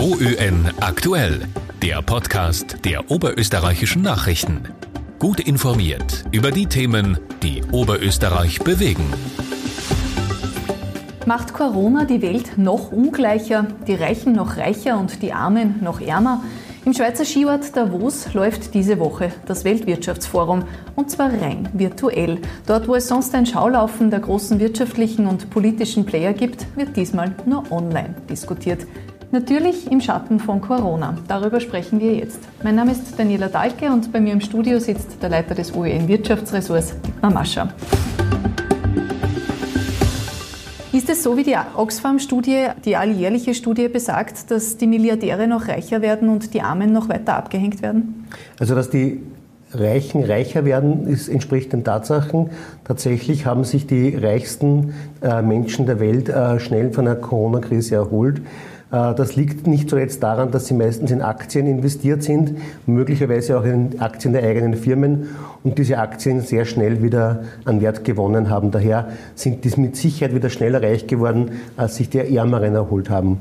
OÖN aktuell, der Podcast der oberösterreichischen Nachrichten. Gut informiert über die Themen, die Oberösterreich bewegen. Macht Corona die Welt noch ungleicher, die Reichen noch reicher und die Armen noch ärmer? Im Schweizer Skiort Davos läuft diese Woche das Weltwirtschaftsforum und zwar rein virtuell. Dort, wo es sonst ein Schaulaufen der großen wirtschaftlichen und politischen Player gibt, wird diesmal nur online diskutiert. Natürlich im Schatten von Corona. Darüber sprechen wir jetzt. Mein Name ist Daniela Dahlke und bei mir im Studio sitzt der Leiter des OEN Wirtschaftsressorts, Mascher. Ist es so, wie die Oxfam-Studie, die alljährliche Studie besagt, dass die Milliardäre noch reicher werden und die Armen noch weiter abgehängt werden? Also, dass die Reichen reicher werden, ist, entspricht den Tatsachen. Tatsächlich haben sich die reichsten äh, Menschen der Welt äh, schnell von der Corona-Krise erholt. Äh, das liegt nicht zuletzt daran, dass sie meistens in Aktien investiert sind, möglicherweise auch in Aktien der eigenen Firmen und diese Aktien sehr schnell wieder an Wert gewonnen haben. Daher sind die mit Sicherheit wieder schneller reich geworden, als sich die Ärmeren erholt haben.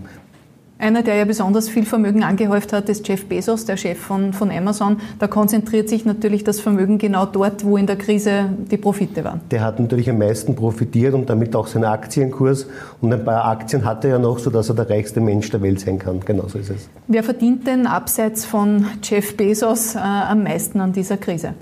Einer, der ja besonders viel Vermögen angehäuft hat, ist Jeff Bezos, der Chef von, von Amazon. Da konzentriert sich natürlich das Vermögen genau dort, wo in der Krise die Profite waren. Der hat natürlich am meisten profitiert und damit auch seinen Aktienkurs. Und ein paar Aktien hat er ja noch, sodass er der reichste Mensch der Welt sein kann. Genau so ist es. Wer verdient denn abseits von Jeff Bezos äh, am meisten an dieser Krise?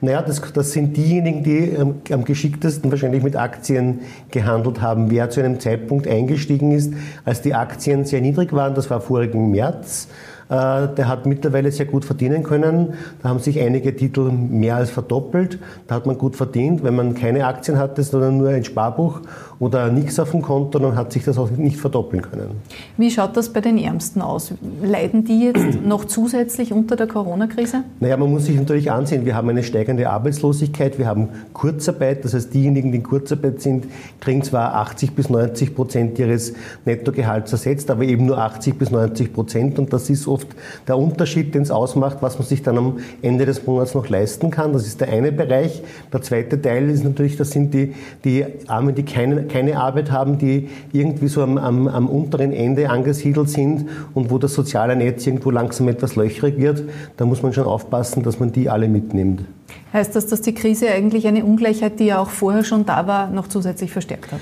Naja, das, das sind diejenigen, die am, am geschicktesten wahrscheinlich mit Aktien gehandelt haben. Wer zu einem Zeitpunkt eingestiegen ist, als die Aktien sehr niedrig waren, das war vorigen März, der hat mittlerweile sehr gut verdienen können. Da haben sich einige Titel mehr als verdoppelt. Da hat man gut verdient. Wenn man keine Aktien hatte, sondern nur ein Sparbuch oder nichts auf dem Konto, dann hat sich das auch nicht verdoppeln können. Wie schaut das bei den Ärmsten aus? Leiden die jetzt noch zusätzlich unter der Corona-Krise? Naja, man muss sich natürlich ansehen, wir haben eine steigende Arbeitslosigkeit, wir haben Kurzarbeit, das heißt, diejenigen, die in Kurzarbeit sind, kriegen zwar 80 bis 90 Prozent ihres Nettogehalts ersetzt, aber eben nur 80 bis 90 Prozent und das ist oft der Unterschied, den es ausmacht, was man sich dann am Ende des Monats noch leisten kann. Das ist der eine Bereich. Der zweite Teil ist natürlich, das sind die, die Armen, die keine, keine Arbeit haben, die irgendwie so am, am, am unteren Ende angesiedelt sind und wo das soziale Netz irgendwo langsam etwas löchrig wird. Da muss man schon aufpassen, dass man die alle mitnimmt. Heißt das, dass die Krise eigentlich eine Ungleichheit, die ja auch vorher schon da war, noch zusätzlich verstärkt hat?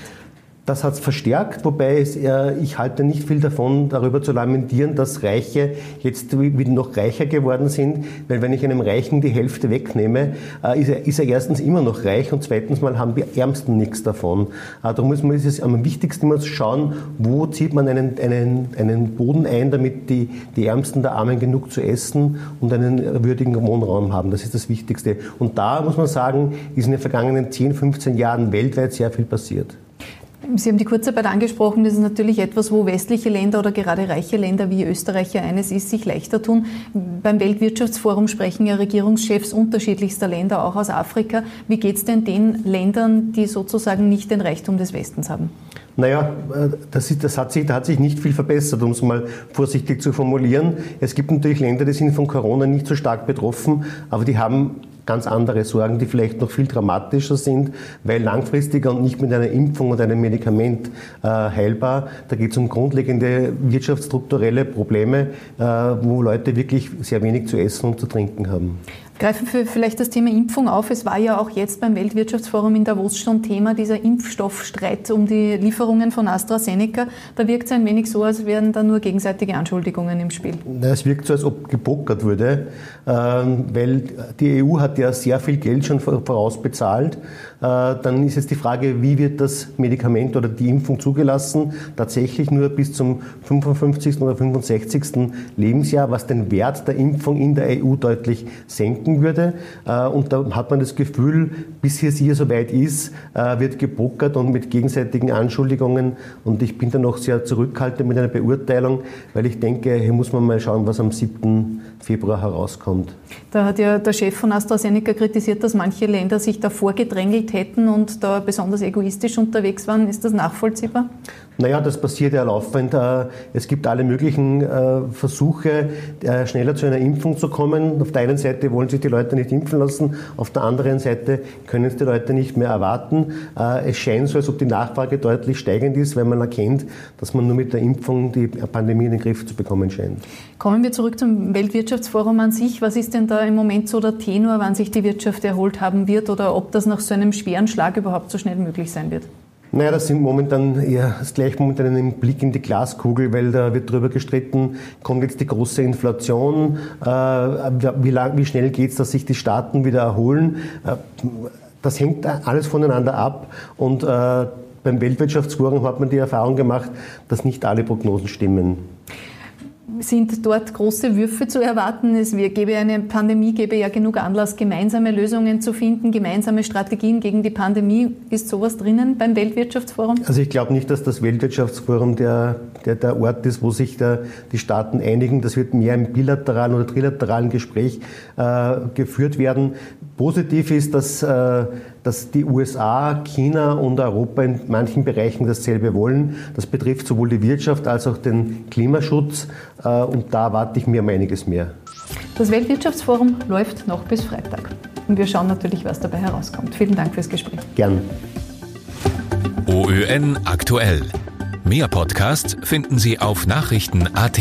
Das hat es verstärkt, wobei es, äh, ich halte nicht viel davon, darüber zu lamentieren, dass Reiche jetzt wieder noch reicher geworden sind, weil wenn ich einem Reichen die Hälfte wegnehme, äh, ist, er, ist, er, erstens immer noch reich und zweitens mal haben die Ärmsten nichts davon. Äh, darum ist es am wichtigsten immer zu schauen, wo zieht man einen, einen, einen Boden ein, damit die, die Ärmsten der Armen genug zu essen und einen würdigen Wohnraum haben. Das ist das Wichtigste. Und da muss man sagen, ist in den vergangenen 10, 15 Jahren weltweit sehr viel passiert. Sie haben die Kurzarbeit angesprochen. Das ist natürlich etwas, wo westliche Länder oder gerade reiche Länder wie Österreich ja eines ist, sich leichter tun. Beim Weltwirtschaftsforum sprechen ja Regierungschefs unterschiedlichster Länder, auch aus Afrika. Wie geht es denn den Ländern, die sozusagen nicht den Reichtum des Westens haben? Naja, das, ist, das hat sich, da hat sich nicht viel verbessert, um es mal vorsichtig zu formulieren. Es gibt natürlich Länder, die sind von Corona nicht so stark betroffen, aber die haben ganz andere Sorgen, die vielleicht noch viel dramatischer sind, weil langfristiger und nicht mit einer Impfung oder einem Medikament äh, heilbar. Da geht es um grundlegende wirtschaftsstrukturelle Probleme, äh, wo Leute wirklich sehr wenig zu essen und zu trinken haben. Greifen wir vielleicht das Thema Impfung auf. Es war ja auch jetzt beim Weltwirtschaftsforum in Davos schon Thema dieser Impfstoffstreit um die Lieferungen von AstraZeneca. Da wirkt es ein wenig so, als wären da nur gegenseitige Anschuldigungen im Spiel. Es wirkt so, als ob gepokert würde, ähm, weil die EU hat ja sehr viel Geld schon vorausbezahlt. Äh, dann ist jetzt die Frage, wie wird das Medikament oder die Impfung zugelassen? Tatsächlich nur bis zum 55. oder 65. Lebensjahr, was den Wert der Impfung in der EU deutlich senkt denken würde. Äh, und da hat man das Gefühl, bis es hier soweit ist, äh, wird gepokert und mit gegenseitigen Anschuldigungen. Und ich bin da noch sehr zurückhaltend mit einer Beurteilung, weil ich denke, hier muss man mal schauen, was am 7. Februar herauskommt. Da hat ja der Chef von AstraZeneca kritisiert, dass manche Länder sich da vorgedrängelt hätten und da besonders egoistisch unterwegs waren. Ist das nachvollziehbar? Naja, das passiert ja laufend. Äh, es gibt alle möglichen äh, Versuche, äh, schneller zu einer Impfung zu kommen. Auf der einen Seite wollen sich die Leute nicht impfen lassen, auf der anderen Seite können es die Leute nicht mehr erwarten. Es scheint so, als ob die Nachfrage deutlich steigend ist, weil man erkennt, dass man nur mit der Impfung die Pandemie in den Griff zu bekommen scheint. Kommen wir zurück zum Weltwirtschaftsforum an sich. Was ist denn da im Moment so der Tenor, wann sich die Wirtschaft erholt haben wird oder ob das nach so einem schweren Schlag überhaupt so schnell möglich sein wird? Naja, das sind momentan eher das gleich momentan ein Blick in die Glaskugel, weil da wird darüber gestritten, kommt jetzt die große Inflation, äh, wie, lang, wie schnell geht es, dass sich die Staaten wieder erholen. Äh, das hängt alles voneinander ab und äh, beim Weltwirtschaftsforum hat man die Erfahrung gemacht, dass nicht alle Prognosen stimmen sind dort große Würfe zu erwarten. Es gäbe eine Pandemie, gäbe ja genug Anlass, gemeinsame Lösungen zu finden, gemeinsame Strategien gegen die Pandemie. Ist sowas drinnen beim Weltwirtschaftsforum? Also ich glaube nicht, dass das Weltwirtschaftsforum der, der, der Ort ist, wo sich der, die Staaten einigen. Das wird mehr im bilateralen oder trilateralen Gespräch äh, geführt werden. Positiv ist, dass, äh, dass die USA, China und Europa in manchen Bereichen dasselbe wollen. Das betrifft sowohl die Wirtschaft als auch den Klimaschutz. Äh, und da erwarte ich mir um einiges mehr. Das Weltwirtschaftsforum läuft noch bis Freitag. Und wir schauen natürlich, was dabei herauskommt. Vielen Dank fürs Gespräch. Gern. OÖN aktuell. Mehr Podcasts finden Sie auf Nachrichten.at.